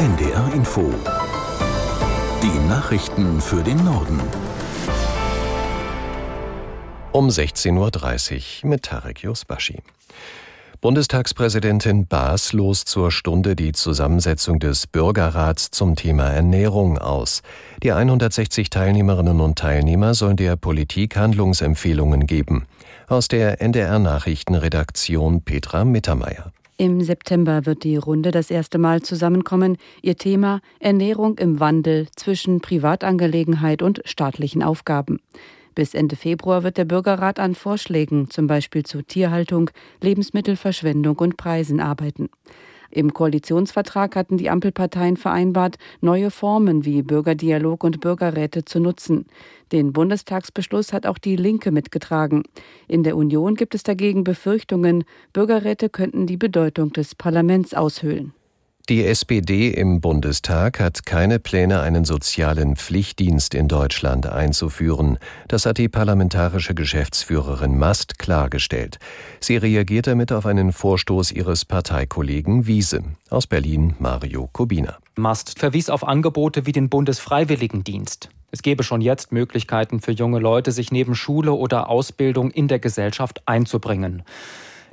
NDR Info. Die Nachrichten für den Norden. Um 16.30 Uhr mit Tarek Yusbashi. Bundestagspräsidentin Baas los zur Stunde die Zusammensetzung des Bürgerrats zum Thema Ernährung aus. Die 160 Teilnehmerinnen und Teilnehmer sollen der Politik Handlungsempfehlungen geben. Aus der NDR Nachrichtenredaktion Petra Mittermeier. Im September wird die Runde das erste Mal zusammenkommen. Ihr Thema Ernährung im Wandel zwischen Privatangelegenheit und staatlichen Aufgaben. Bis Ende Februar wird der Bürgerrat an Vorschlägen, zum Beispiel zu Tierhaltung, Lebensmittelverschwendung und Preisen arbeiten. Im Koalitionsvertrag hatten die Ampelparteien vereinbart, neue Formen wie Bürgerdialog und Bürgerräte zu nutzen. Den Bundestagsbeschluss hat auch die Linke mitgetragen. In der Union gibt es dagegen Befürchtungen, Bürgerräte könnten die Bedeutung des Parlaments aushöhlen. Die SPD im Bundestag hat keine Pläne, einen sozialen Pflichtdienst in Deutschland einzuführen. Das hat die parlamentarische Geschäftsführerin Mast klargestellt. Sie reagiert damit auf einen Vorstoß ihres Parteikollegen Wiese. Aus Berlin Mario Kubina. Mast verwies auf Angebote wie den Bundesfreiwilligendienst. Es gebe schon jetzt Möglichkeiten für junge Leute, sich neben Schule oder Ausbildung in der Gesellschaft einzubringen.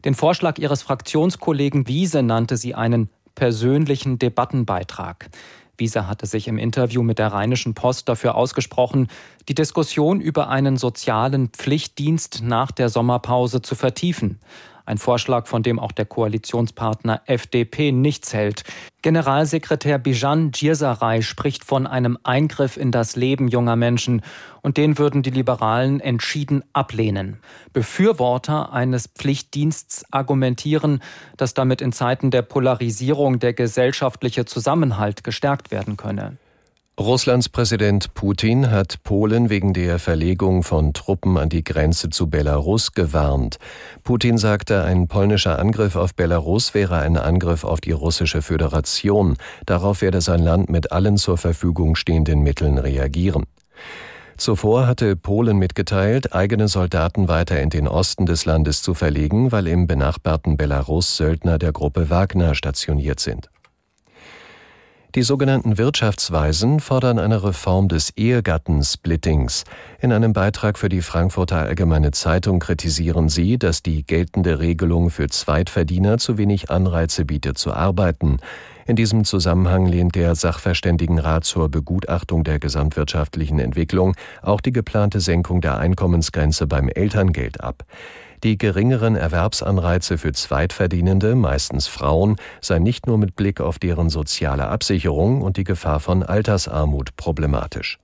Den Vorschlag ihres Fraktionskollegen Wiese nannte sie einen persönlichen Debattenbeitrag. Wieser hatte sich im Interview mit der Rheinischen Post dafür ausgesprochen, die Diskussion über einen sozialen Pflichtdienst nach der Sommerpause zu vertiefen. Ein Vorschlag, von dem auch der Koalitionspartner FDP nichts hält. Generalsekretär Bijan Djirsaray spricht von einem Eingriff in das Leben junger Menschen und den würden die Liberalen entschieden ablehnen. Befürworter eines Pflichtdiensts argumentieren, dass damit in Zeiten der Polarisierung der gesellschaftliche Zusammenhalt gestärkt werden könne. Russlands Präsident Putin hat Polen wegen der Verlegung von Truppen an die Grenze zu Belarus gewarnt. Putin sagte, ein polnischer Angriff auf Belarus wäre ein Angriff auf die russische Föderation. Darauf werde sein Land mit allen zur Verfügung stehenden Mitteln reagieren. Zuvor hatte Polen mitgeteilt, eigene Soldaten weiter in den Osten des Landes zu verlegen, weil im benachbarten Belarus Söldner der Gruppe Wagner stationiert sind. Die sogenannten Wirtschaftsweisen fordern eine Reform des Ehegattensplittings. In einem Beitrag für die Frankfurter Allgemeine Zeitung kritisieren sie, dass die geltende Regelung für Zweitverdiener zu wenig Anreize bietet zu arbeiten. In diesem Zusammenhang lehnt der Sachverständigenrat zur Begutachtung der gesamtwirtschaftlichen Entwicklung auch die geplante Senkung der Einkommensgrenze beim Elterngeld ab. Die geringeren Erwerbsanreize für Zweitverdienende, meistens Frauen, seien nicht nur mit Blick auf deren soziale Absicherung und die Gefahr von Altersarmut problematisch.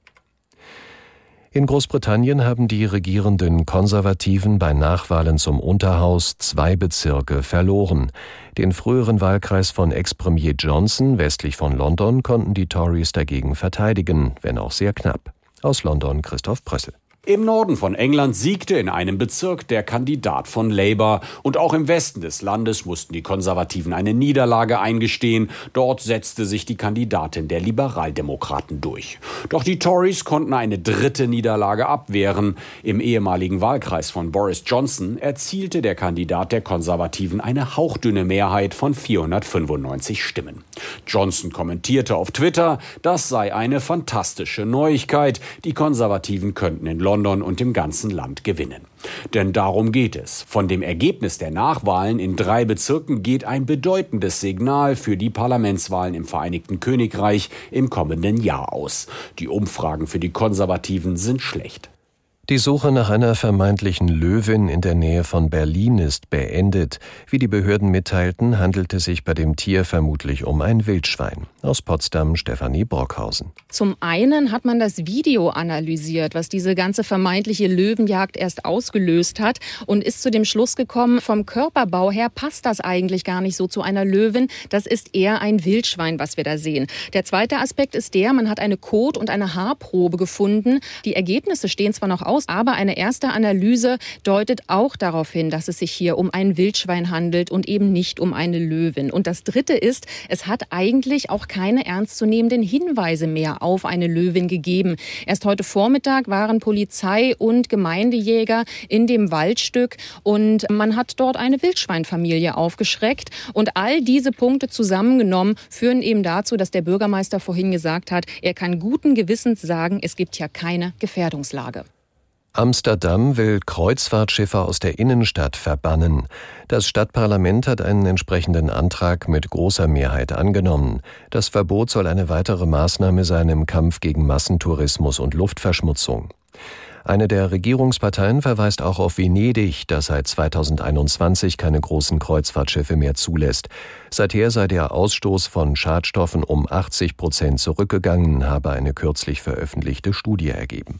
In Großbritannien haben die regierenden Konservativen bei Nachwahlen zum Unterhaus zwei Bezirke verloren. Den früheren Wahlkreis von Ex-Premier Johnson westlich von London konnten die Tories dagegen verteidigen, wenn auch sehr knapp. Aus London Christoph Prössel. Im Norden von England siegte in einem Bezirk der Kandidat von Labour und auch im Westen des Landes mussten die Konservativen eine Niederlage eingestehen. Dort setzte sich die Kandidatin der Liberaldemokraten durch. Doch die Tories konnten eine dritte Niederlage abwehren. Im ehemaligen Wahlkreis von Boris Johnson erzielte der Kandidat der Konservativen eine hauchdünne Mehrheit von 495 Stimmen. Johnson kommentierte auf Twitter, das sei eine fantastische Neuigkeit. Die Konservativen könnten in London London und im ganzen Land gewinnen. Denn darum geht es. Von dem Ergebnis der Nachwahlen in drei Bezirken geht ein bedeutendes Signal für die Parlamentswahlen im Vereinigten Königreich im kommenden Jahr aus. Die Umfragen für die Konservativen sind schlecht. Die Suche nach einer vermeintlichen Löwin in der Nähe von Berlin ist beendet. Wie die Behörden mitteilten, handelt es sich bei dem Tier vermutlich um ein Wildschwein. Aus Potsdam Stefanie Brockhausen. Zum einen hat man das Video analysiert, was diese ganze vermeintliche Löwenjagd erst ausgelöst hat und ist zu dem Schluss gekommen, vom Körperbau her passt das eigentlich gar nicht so zu einer Löwin. Das ist eher ein Wildschwein, was wir da sehen. Der zweite Aspekt ist der, man hat eine Kot- und eine Haarprobe gefunden. Die Ergebnisse stehen zwar noch aus, aus. Aber eine erste Analyse deutet auch darauf hin, dass es sich hier um ein Wildschwein handelt und eben nicht um eine Löwin. Und das Dritte ist, es hat eigentlich auch keine ernstzunehmenden Hinweise mehr auf eine Löwin gegeben. Erst heute Vormittag waren Polizei und Gemeindejäger in dem Waldstück und man hat dort eine Wildschweinfamilie aufgeschreckt. Und all diese Punkte zusammengenommen führen eben dazu, dass der Bürgermeister vorhin gesagt hat, er kann guten Gewissens sagen, es gibt ja keine Gefährdungslage. Amsterdam will Kreuzfahrtschiffe aus der Innenstadt verbannen. Das Stadtparlament hat einen entsprechenden Antrag mit großer Mehrheit angenommen. Das Verbot soll eine weitere Maßnahme sein im Kampf gegen Massentourismus und Luftverschmutzung. Eine der Regierungsparteien verweist auch auf Venedig, das seit 2021 keine großen Kreuzfahrtschiffe mehr zulässt. Seither sei der Ausstoß von Schadstoffen um 80 Prozent zurückgegangen, habe eine kürzlich veröffentlichte Studie ergeben.